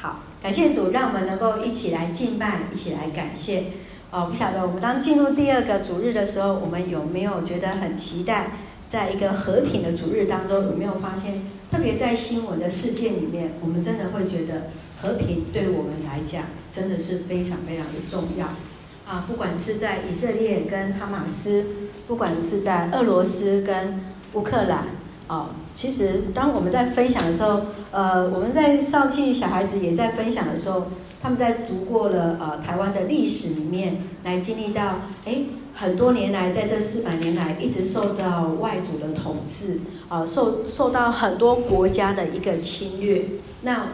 好，感谢主，让我们能够一起来敬拜，一起来感谢。哦，不晓得我们当进入第二个主日的时候，我们有没有觉得很期待？在一个和平的主日当中，有没有发现，特别在新闻的事件里面，我们真的会觉得和平对我们来讲真的是非常非常的重要啊！不管是在以色列跟哈马斯，不管是在俄罗斯跟乌克兰，哦，其实当我们在分享的时候，呃，我们在少气小孩子也在分享的时候，他们在读过了呃台湾的历史里面来经历到，哎。很多年来，在这四百年来，一直受到外族的统治，啊，受受到很多国家的一个侵略。那，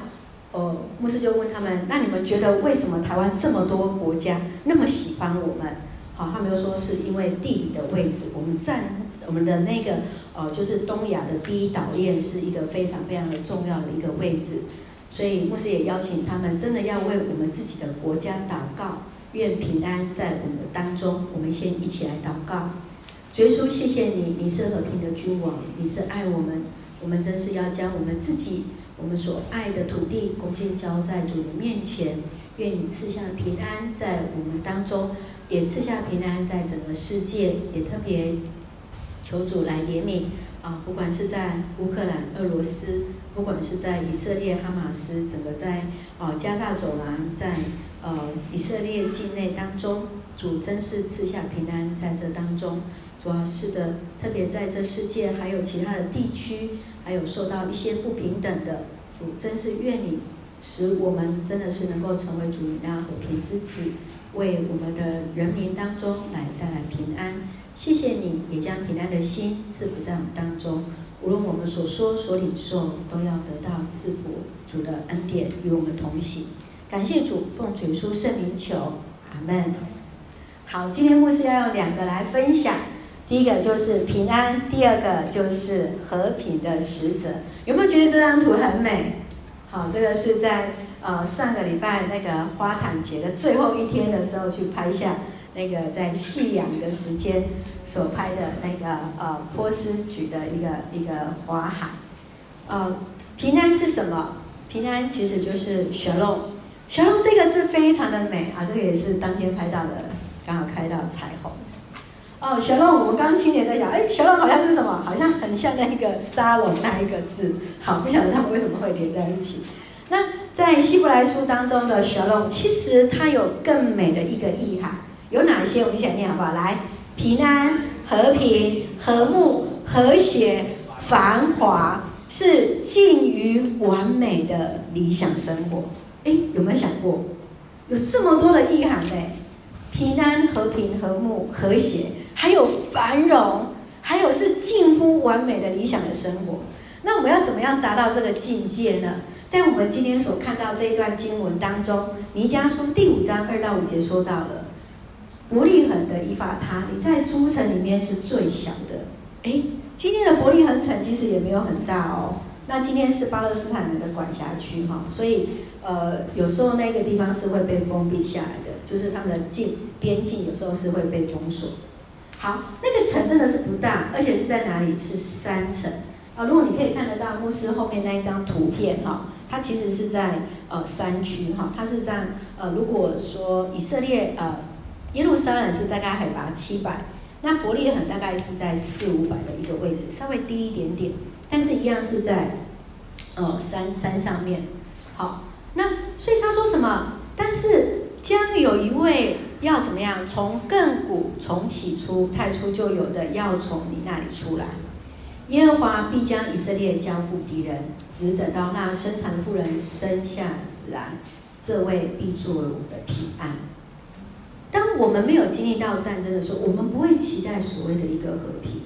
呃，牧师就问他们：那你们觉得为什么台湾这么多国家那么喜欢我们？好，他们又说是因为地理的位置，我们占我们的那个，呃，就是东亚的第一岛链是一个非常非常的重要的一个位置。所以牧师也邀请他们，真的要为我们自己的国家祷告。愿平安在我们当中。我们先一起来祷告。主耶稣，谢谢你，你是和平的君王，你是爱我们。我们真是要将我们自己，我们所爱的土地，恭敬交在主的面前。愿你赐下平安在我们当中，也赐下平安在整个世界。也特别求主来怜悯啊！不管是在乌克兰、俄罗斯，不管是在以色列、哈马斯，整个在啊加大走廊，在。呃，以色列境内当中，主真是赐下平安在这当中。主要是的，特别在这世界还有其他的地区，还有受到一些不平等的，主真是愿你使我们真的是能够成为主你那和平之子，为我们的人民当中来带来平安。谢谢你，也将平安的心赐福在我们当中。无论我们所说所领受，都要得到赐福。主的恩典与我们同行。感谢主，奉主耶稣圣名求，阿门。好，今天牧师要用两个来分享，第一个就是平安，第二个就是和平的使者。有没有觉得这张图很美？好，这个是在呃上个礼拜那个花坛节的最后一天的时候去拍下那个在夕阳的时间所拍的那个呃波斯菊的一个一个花海。呃，平安是什么？平安其实就是 Shalom。小龙这个字非常的美啊，这个也是当天拍到的，刚好开到彩虹。哦，小龙，我们刚刚青年在讲，哎，小龙好像是什么？好像很像那个沙龙那一个字。好，不晓得他们为什么会连在一起。那在希伯来书当中的小龙，其实它有更美的一个意涵，有哪些？我们一起来念好不好？来，平安、和平、和睦、和谐、繁华，是近于完美的理想生活。哎，有没有想过，有这么多的意涵呢？平安、和平、和睦、和谐，还有繁荣，还有是近乎完美的理想的生活。那我们要怎么样达到这个境界呢？在我们今天所看到这一段经文当中，尼迦书第五章二到五节说到了，伯利恒的以法他，你在诸城里面是最小的。哎，今天的伯利恒城其实也没有很大哦。那今天是巴勒斯坦人的管辖区哈，所以。呃，有时候那个地方是会被封闭下来的，就是他们的境边境有时候是会被封锁。好，那个城真的是不大，而且是在哪里？是山城啊。如果你可以看得到牧师后面那一张图片哈，它其实是在呃山区哈，它是在呃如果说以色列呃耶路撒冷是大概海拔七百，那伯利恒大概是在四五百的一个位置，稍微低一点点，但是一样是在呃山山上面。好。那所以他说什么？但是将有一位要怎么样？从亘古从起初太初就有的，要从你那里出来。耶和华必将以色列交付敌人，只等到那生产妇人生下子来，这位必作我的平安。当我们没有经历到战争的时候，我们不会期待所谓的一个和平。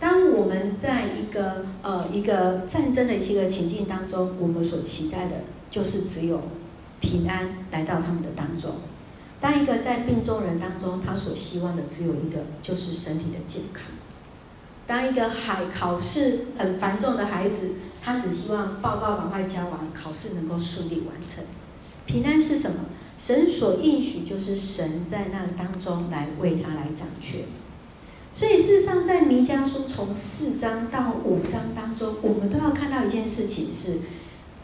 当我们在一个呃一个战争的一个情境当中，我们所期待的。就是只有平安来到他们的当中。当一个在病中人当中，他所希望的只有一个，就是身体的健康。当一个海考试很繁重的孩子，他只希望报告赶快交完，考试能够顺利完成。平安是什么？神所应许，就是神在那当中来为他来掌权。所以事实上，在弥迦书从四章到五章当中，我们都要看到一件事情是。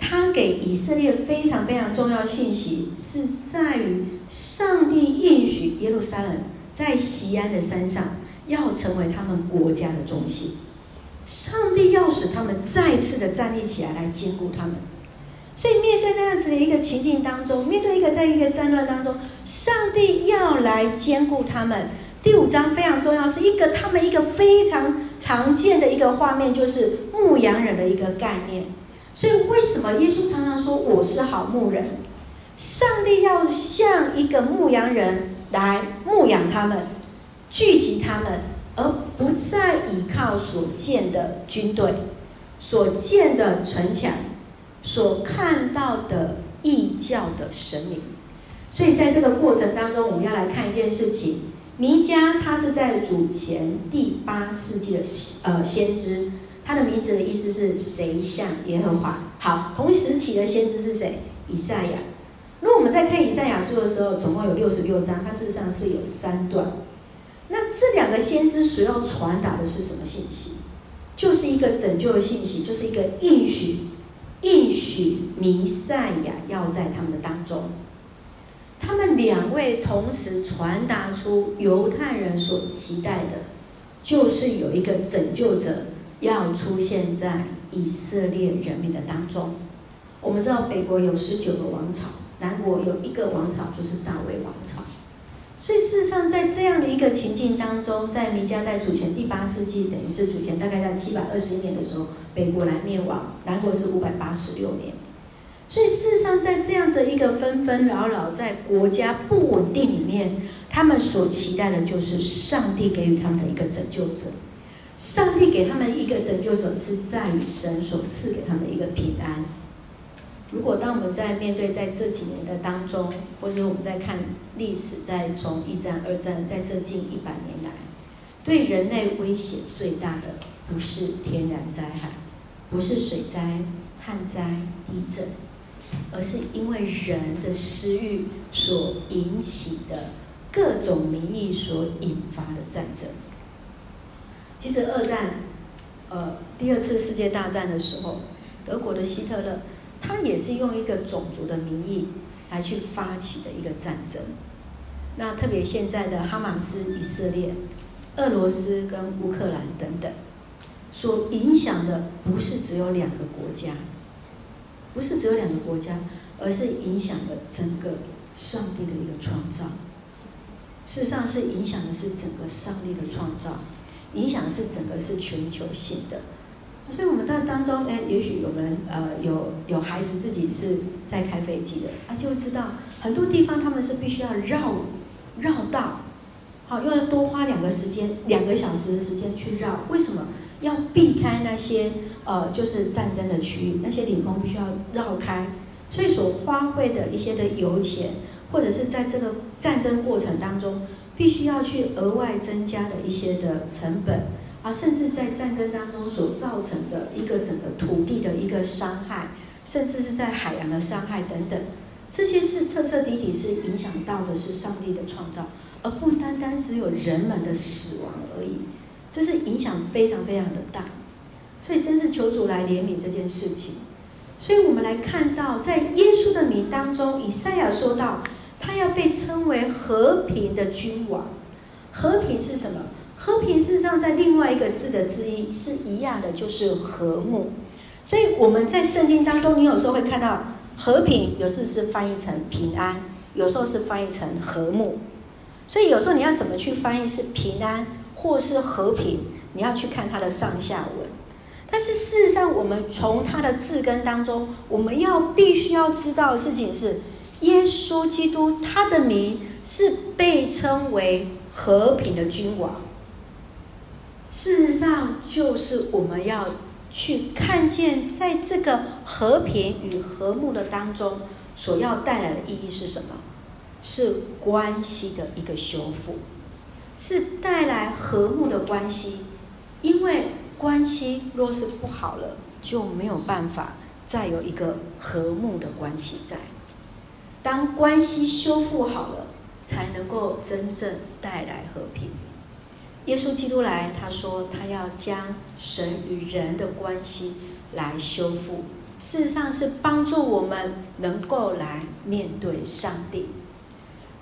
他给以色列非常非常重要信息，是在于上帝应许耶路撒冷在锡安的山上要成为他们国家的中心。上帝要使他们再次的站立起来，来坚固他们。所以面对那样子的一个情境当中，面对一个在一个战乱当中，上帝要来坚固他们。第五章非常重要，是一个他们一个非常常见的一个画面，就是牧羊人的一个概念。所以为什么耶稣常常说我是好牧人？上帝要像一个牧羊人来牧养他们，聚集他们。而不再依靠所建的军队、所建的城墙、所看到的异教的神明。所以在这个过程当中，我们要来看一件事情：弥迦他是在主前第八世纪的呃先知，他的名字的意思是谁像耶和华？好，同时期的先知是谁？以赛亚。如果我们在看以赛亚书的时候，总共有六十六章，它事实上是有三段。那这两个先知所要传达的是什么信息？就是一个拯救的信息，就是一个应许，应许弥赛亚要在他们的当中。他们两位同时传达出犹太人所期待的，就是有一个拯救者要出现在以色列人民的当中。我们知道北国有十九个王朝，南国有一个王朝，就是大卫王朝。所以事实上，在这样的一个情境当中，在弥迦在主前第八世纪，等于是主前大概在七百二十年的时候，北国来灭亡，南国是五百八十六年。所以事实上，在这样子一个纷纷扰扰，在国家不稳定里面，他们所期待的就是上帝给予他们的一个拯救者。上帝给他们一个拯救者，是在于神所赐给他们的一个平安。如果当我们在面对在这几年的当中，或是我们在看历史，在从一战、二战，在这近一百年来，对人类威胁最大的不是天然灾害，不是水灾、旱灾、地震，而是因为人的私欲所引起的各种民意所引发的战争。其实二战，呃，第二次世界大战的时候，德国的希特勒。他也是用一个种族的名义来去发起的一个战争。那特别现在的哈马斯、以色列、俄罗斯跟乌克兰等等，所影响的不是只有两个国家，不是只有两个国家，而是影响了整个上帝的一个创造。事实上是影响的是整个上帝的创造，影响是整个是全球性的。所以，我们在当中，哎，也许有人，呃，有有孩子自己是在开飞机的，啊，就知道很多地方他们是必须要绕绕道，好，又要多花两个时间，两个小时的时间去绕。为什么要避开那些呃，就是战争的区域，那些领空必须要绕开，所以所花费的一些的油钱，或者是在这个战争过程当中，必须要去额外增加的一些的成本。啊，甚至在战争当中所造成的一个整个土地的一个伤害，甚至是在海洋的伤害等等，这些是彻彻底底是影响到的是上帝的创造，而不单单只有人们的死亡而已。这是影响非常非常的大，所以真是求主来怜悯这件事情。所以我们来看到，在耶稣的名当中，以赛亚说到，他要被称为和平的君王。和平是什么？和平事实上在另外一个字的字义是一样的，就是和睦。所以我们在圣经当中，你有时候会看到和平，有时是翻译成平安，有时候是翻译成和睦。所以有时候你要怎么去翻译是平安或是和平，你要去看它的上下文。但是事实上，我们从它的字根当中，我们要必须要知道的事情是，耶稣基督他的名是被称为和平的君王。事实上，就是我们要去看见，在这个和平与和睦的当中，所要带来的意义是什么？是关系的一个修复，是带来和睦的关系。因为关系若是不好了，就没有办法再有一个和睦的关系在。当关系修复好了，才能够真正带来和平。耶稣基督来，他说他要将神与人的关系来修复，事实上是帮助我们能够来面对上帝。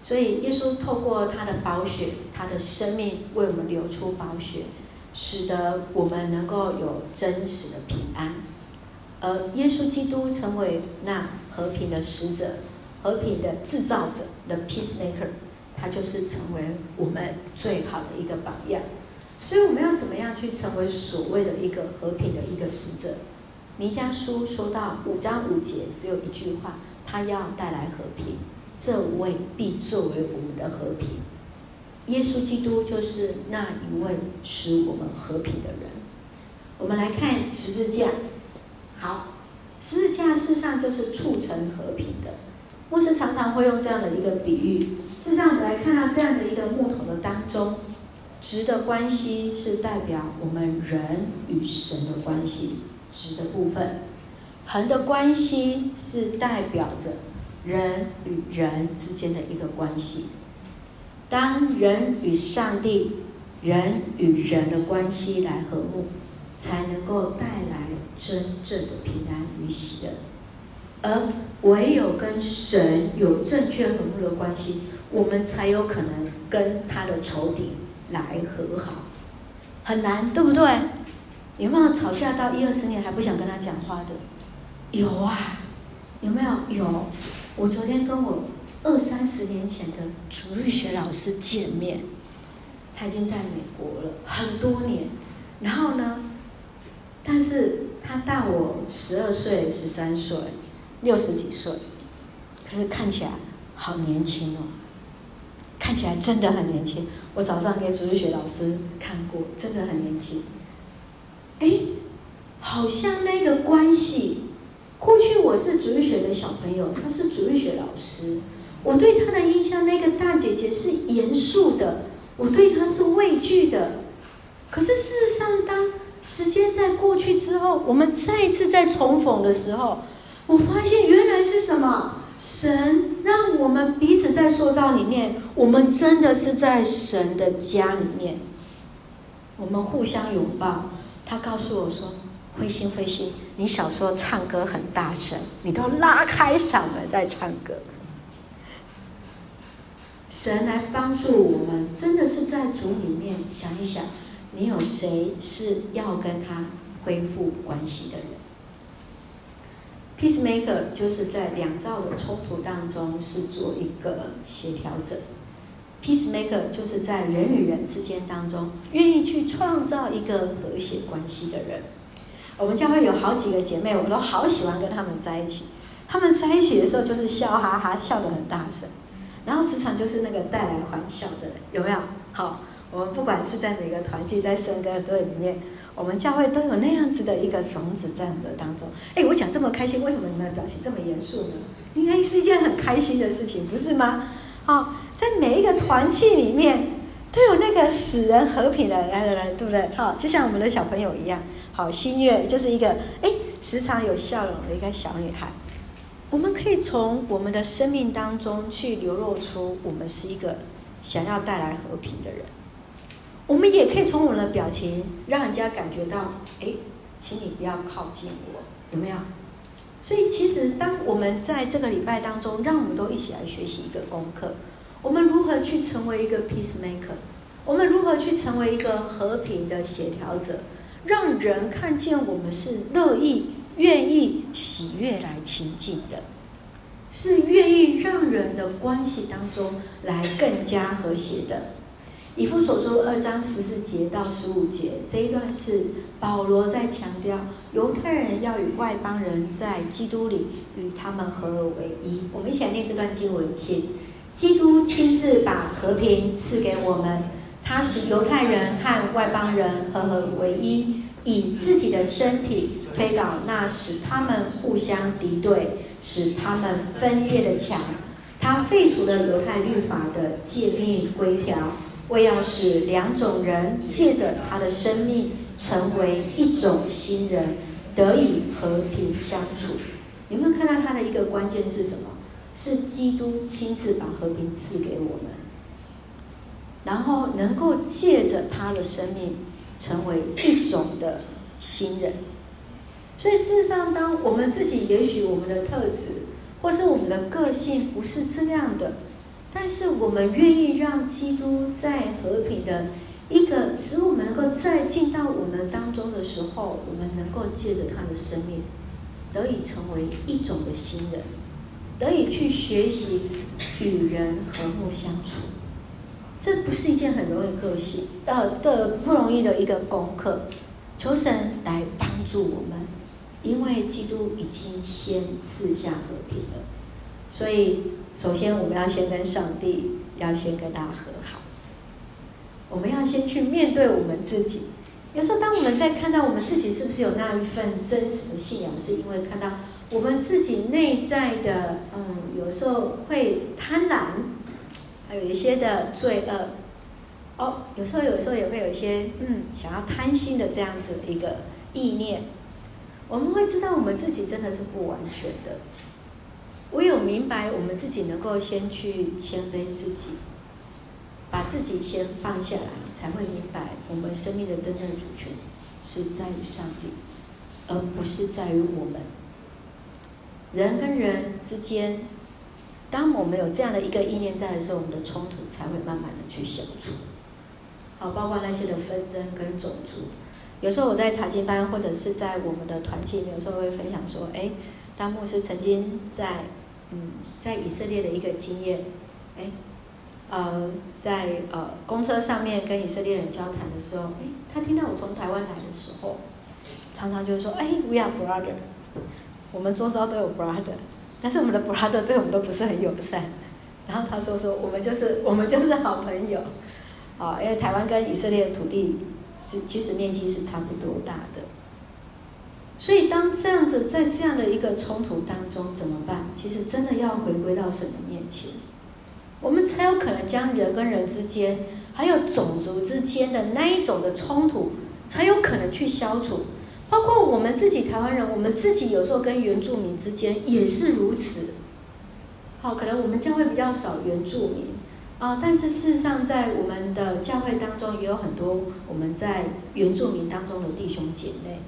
所以耶稣透过他的宝血，他的生命为我们流出宝血，使得我们能够有真实的平安。而耶稣基督成为那和平的使者、和平的制造者，the peacemaker，他就是成为我们最好的一个榜样。所以我们要怎么样去成为所谓的一个和平的一个使者？弥迦书说到五章五节，只有一句话：他要带来和平。这位必作为我们的和平，耶稣基督就是那一位使我们和平的人。我们来看十字架，好，十字架事实上就是促成和平的。牧师常常会用这样的一个比喻，事实上我们来看到这样的一个木头的当中，直的关系是代表我们人与神的关系，直的部分；横的关系是代表着。人与人之间的一个关系，当人与上帝、人与人的关系来和睦，才能够带来真正的平安与喜乐。而唯有跟神有正确和睦的关系，我们才有可能跟他的仇敌来和好。很难，对不对？有没有吵架到一二十年还不想跟他讲话的？有啊，有没有？有。我昨天跟我二三十年前的主日学老师见面，他已经在美国了很多年，然后呢，但是他大我十二岁、十三岁、六十几岁，可是看起来好年轻哦，看起来真的很年轻。我早上给主日学老师看过，真的很年轻。哎，好像那个关系。过去我是主日学的小朋友，他是主日学老师。我对他的印象，那个大姐姐是严肃的，我对她是畏惧的。可是事实上，当时间在过去之后，我们再一次再重逢的时候，我发现原来是什么？神让我们彼此在塑造里面，我们真的是在神的家里面，我们互相拥抱。他告诉我说。灰心灰心，你小时候唱歌很大声，你都拉开嗓门在唱歌。神来帮助我们，真的是在主里面想一想，你有谁是要跟他恢复关系的人？Peacemaker 就是在两造的冲突当中是做一个协调者，Peacemaker 就是在人与人之间当中愿意去创造一个和谐关系的人。我们教会有好几个姐妹，我都好喜欢跟她们在一起。她们在一起的时候就是笑哈哈，笑得很大声，然后时常就是那个带来欢笑的人，有没有？好，我们不管是在哪个团契，在圣歌队里面，我们教会都有那样子的一个种子在我们的当中。哎，我讲这么开心，为什么你们的表情这么严肃呢？应该是一件很开心的事情，不是吗？好，在每一个团契里面。都有那个使人和平的，来来来，对不对？好，就像我们的小朋友一样，好，新月就是一个哎，时常有笑容的一个小女孩。我们可以从我们的生命当中去流露出，我们是一个想要带来和平的人。我们也可以从我们的表情，让人家感觉到，哎，请你不要靠近我，有没有？所以，其实当我们在这个礼拜当中，让我们都一起来学习一个功课。我们如何去成为一个 peacemaker？我们如何去成为一个和平的协调者？让人看见我们是乐意、愿意、喜悦来亲近的，是愿意让人的关系当中来更加和谐的。以弗所书二章十四节到十五节这一段是保罗在强调，犹太人要与外邦人在基督里与他们合而为一。我们一起来念这段经文，请。基督亲自把和平赐给我们，他使犹太人和外邦人合而为一，以自己的身体推倒那使他们互相敌对、使他们分裂的墙。他废除了犹太律法的诫命规条，为要使两种人借着他的生命成为一种新人，得以和平相处。有没有看到他的一个关键是什么？是基督亲自把和平赐给我们，然后能够借着他的生命成为一种的新人。所以事实上，当我们自己也许我们的特质，或是我们的个性不是这样的，但是我们愿意让基督在和平的一个使我们能够再进到我们当中的时候，我们能够借着他的生命，得以成为一种的新人，得以去学习与人和睦相处。这不是一件很容易个性呃的不容易的一个功课，求神来帮助我们。因为基督已经先赐下和平了，所以首先我们要先跟上帝，要先跟他和好。我们要先去面对我们自己。有时候，当我们在看到我们自己是不是有那一份真实的信仰，是因为看到我们自己内在的，嗯，有时候会贪婪，还有一些的罪恶。哦，有时候，有时候也会有一些，嗯，想要贪心的这样子的一个意念。我们会知道我们自己真的是不完全的，明白我们自己能够先去谦卑自己，把自己先放下来，才会明白我们生命的真正主权是在于上帝，而不是在于我们。人跟人之间，当我们有这样的一个意念在的时候，我们的冲突才会慢慢的去消除。好，包括那些的纷争跟种族。有时候我在查经班，或者是在我们的团契，有时候会分享说：“哎，当牧师曾经在，嗯，在以色列的一个经验，哎，呃，在呃公车上面跟以色列人交谈的时候，哎，他听到我从台湾来的时候，常常就是说：‘哎，we are brother’，我们周遭都有 brother，但是我们的 brother 对我们都不是很友善。然后他说说我们就是我们就是好朋友，啊，因为台湾跟以色列的土地。”是，其实面积是差不多大的，所以当这样子在这样的一个冲突当中怎么办？其实真的要回归到神的面前，我们才有可能将人跟人之间，还有种族之间的那一种的冲突，才有可能去消除。包括我们自己台湾人，我们自己有时候跟原住民之间也是如此。好，可能我们教会比较少原住民。啊，但是事实上，在我们的教会当中，也有很多我们在原住民当中的弟兄姐妹。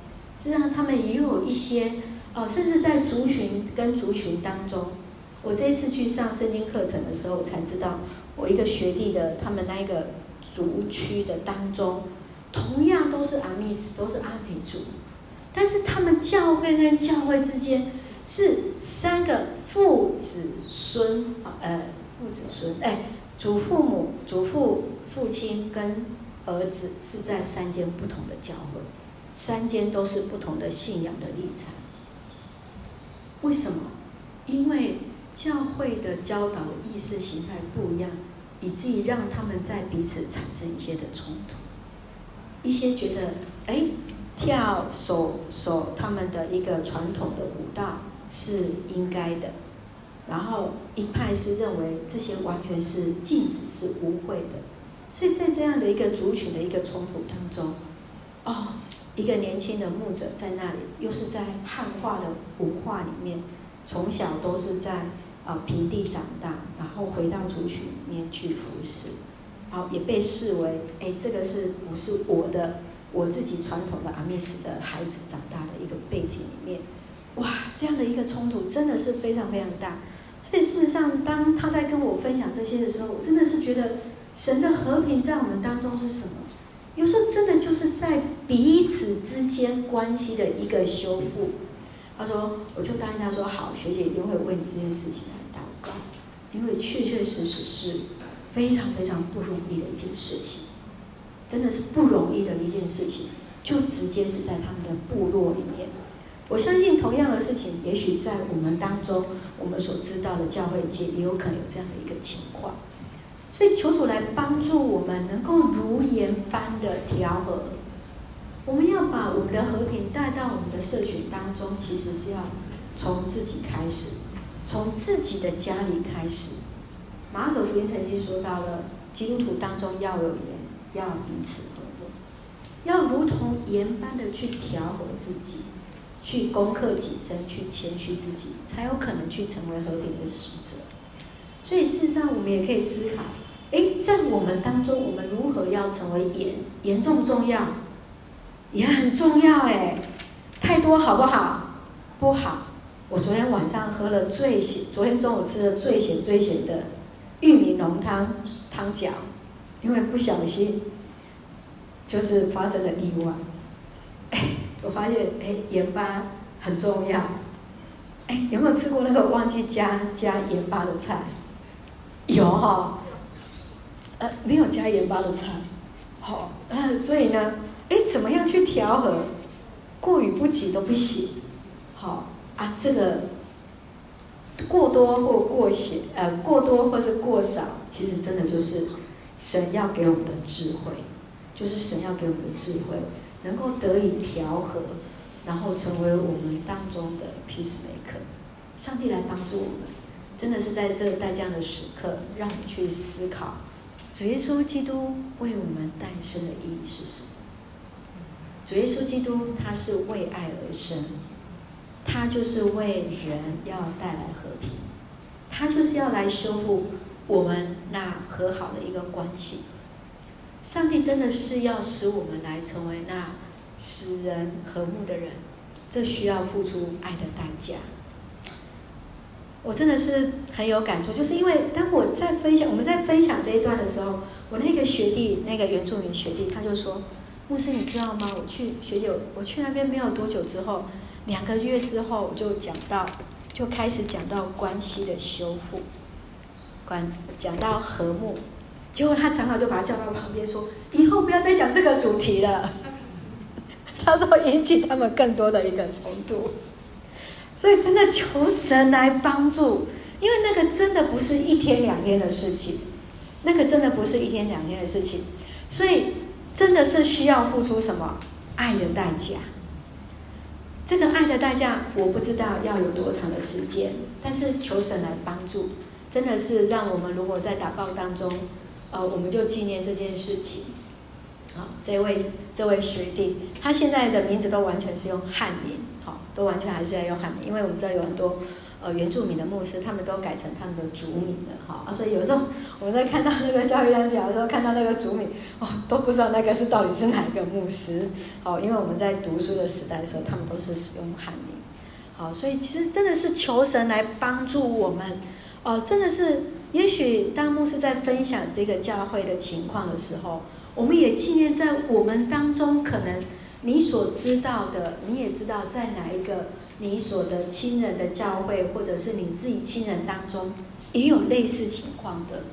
实际上，他们也有一些，哦，甚至在族群跟族群当中，我这一次去上圣经课程的时候，我才知道，我一个学弟的他们那一个族区的当中，同样都是阿密斯，都是阿美族，但是他们教会跟教会之间是三个父子孙，呃，父子孙，哎。祖父母、祖父、父亲跟儿子是在三间不同的教会，三间都是不同的信仰的立场。为什么？因为教会的教导意识形态不一样，以至于让他们在彼此产生一些的冲突。一些觉得，哎，跳手手他们的一个传统的舞蹈是应该的。然后一派是认为这些完全是禁止，是污秽的，所以在这样的一个族群的一个冲突当中，哦，一个年轻的牧者在那里，又是在汉化的文化里面，从小都是在啊、呃、平地长大，然后回到族群里面去服侍，好、哦、也被视为，哎，这个是不是我的我自己传统的阿密斯的孩子长大的一个背景里面，哇，这样的一个冲突真的是非常非常大。所以事实上，当他在跟我分享这些的时候，我真的是觉得神的和平在我们当中是什么？有时候真的就是在彼此之间关系的一个修复。他说，我就答应他说，好，学姐一定会为你这件事情来祷告，因为确确实实是非常非常不容易的一件事情，真的是不容易的一件事情，就直接是在他们的部落里面。我相信同样的事情，也许在我们当中。我们所知道的教会界也有可能有这样的一个情况，所以求主来帮助我们，能够如盐般的调和。我们要把我们的和平带到我们的社群当中，其实是要从自己开始，从自己的家里开始。马可福音曾经说到了，基督徒当中要有盐，要彼此和睦，要如同盐般的去调和自己。去攻克己身，去谦虚自己，才有可能去成为和平的使者。所以事实上，我们也可以思考：诶，在我们当中，我们如何要成为盐？盐重不重要？盐很重要，诶，太多好不好？不好。我昨天晚上喝了最咸，昨天中午吃了最咸最咸的玉米浓汤汤饺，因为不小心就是发生了意外。哎，我发现哎，盐巴很重要。哎，有没有吃过那个忘记加加盐巴的菜？有哈、哦，呃，没有加盐巴的菜。好、哦，呃，所以呢，哎，怎么样去调和？过与不及都不行。好、哦、啊，这个过多或过咸，呃，过多或是过少，其实真的就是神要给我们的智慧，就是神要给我们的智慧，能够得以调和。然后成为我们当中的 peacemaker，上帝来帮助我们，真的是在这带这样的时刻，让你去思考，主耶稣基督为我们诞生的意义是什么？主耶稣基督他是为爱而生，他就是为人要带来和平，他就是要来修复我们那和好的一个关系。上帝真的是要使我们来成为那。使人和睦的人，这需要付出爱的代价。我真的是很有感触，就是因为当我在分享，我们在分享这一段的时候，我那个学弟，那个原住民学弟，他就说：“牧师，你知道吗？我去学姐，我去那边没有多久之后，两个月之后，我就讲到，就开始讲到关系的修复，关讲到和睦。结果他长老就把他叫到旁边说：以后不要再讲这个主题了。”他说引起他们更多的一个冲突，所以真的求神来帮助，因为那个真的不是一天两天的事情，那个真的不是一天两天的事情，所以真的是需要付出什么爱的代价。这个爱的代价我不知道要有多长的时间，但是求神来帮助，真的是让我们如果在祷告当中，呃，我们就纪念这件事情。好，这位这位学弟，他现在的名字都完全是用汉名，都完全还是要用汉名，因为我们知道有很多呃原住民的牧师，他们都改成他们的族名了，哈，啊，所以有时候我们在看到那个教育单表的时候，看到那个族名，哦，都不知道那个是到底是哪一个牧师，好，因为我们在读书的时代的时候，他们都是使用汉名，好，所以其实真的是求神来帮助我们，哦，真的是，也许当牧师在分享这个教会的情况的时候。我们也纪念在我们当中，可能你所知道的，你也知道在哪一个你所的亲人的教会，或者是你自己亲人当中，也有类似情况的。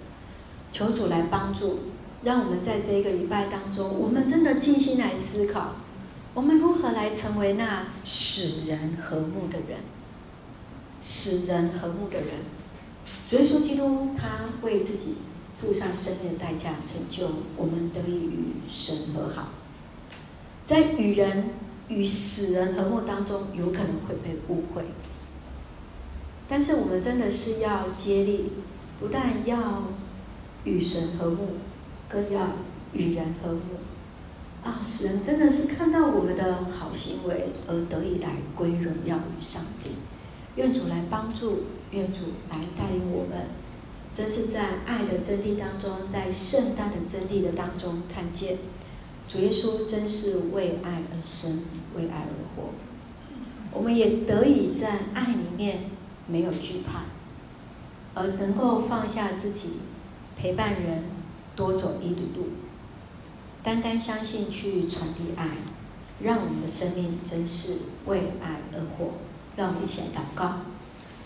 求主来帮助，让我们在这一个礼拜当中，我们真的静心来思考，我们如何来成为那使人和睦的人，使人和睦的人。主耶稣基督，他为自己。付上生命的代价，成就我们得以与神和好。在与人与死人和睦当中，有可能会被误会。但是我们真的是要接力，不但要与神和睦，更要与人和睦。啊，使人真的是看到我们的好行为而得以来归荣耀于上帝。愿主来帮助，愿主来带领我们。这是在爱的真谛当中，在圣诞的真谛的当中看见，主耶稣真是为爱而生，为爱而活。我们也得以在爱里面没有惧怕，而能够放下自己，陪伴人多走一里路，单单相信去传递爱，让我们的生命真是为爱而活。让我们一起来祷告。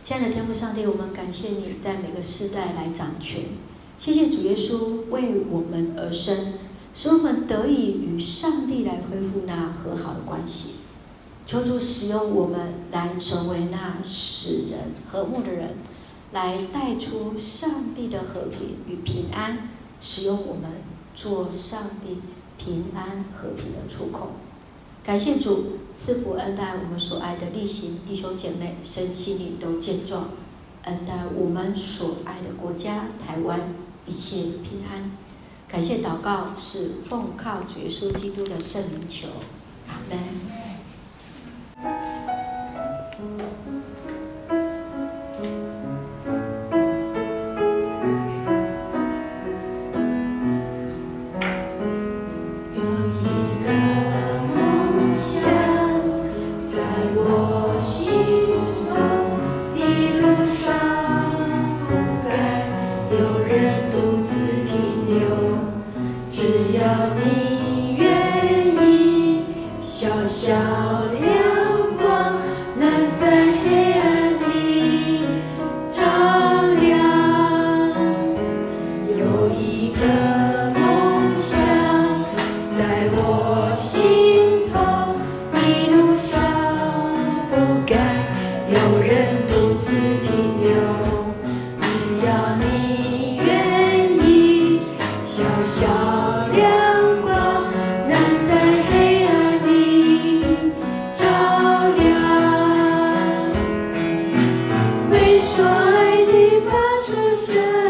亲爱的天父上帝，我们感谢你在每个世代来掌权。谢谢主耶稣为我们而生，使我们得以与上帝来恢复那和好的关系。求主使用我们来成为那使人和睦的人，来带出上帝的和平与平安。使用我们做上帝平安和平的出口。感谢主赐福恩待我们所爱的力行弟兄姐妹，身心灵都健壮，恩待我们所爱的国家台湾一切平安。感谢祷告是奉靠主耶稣基督的圣灵求，阿门。to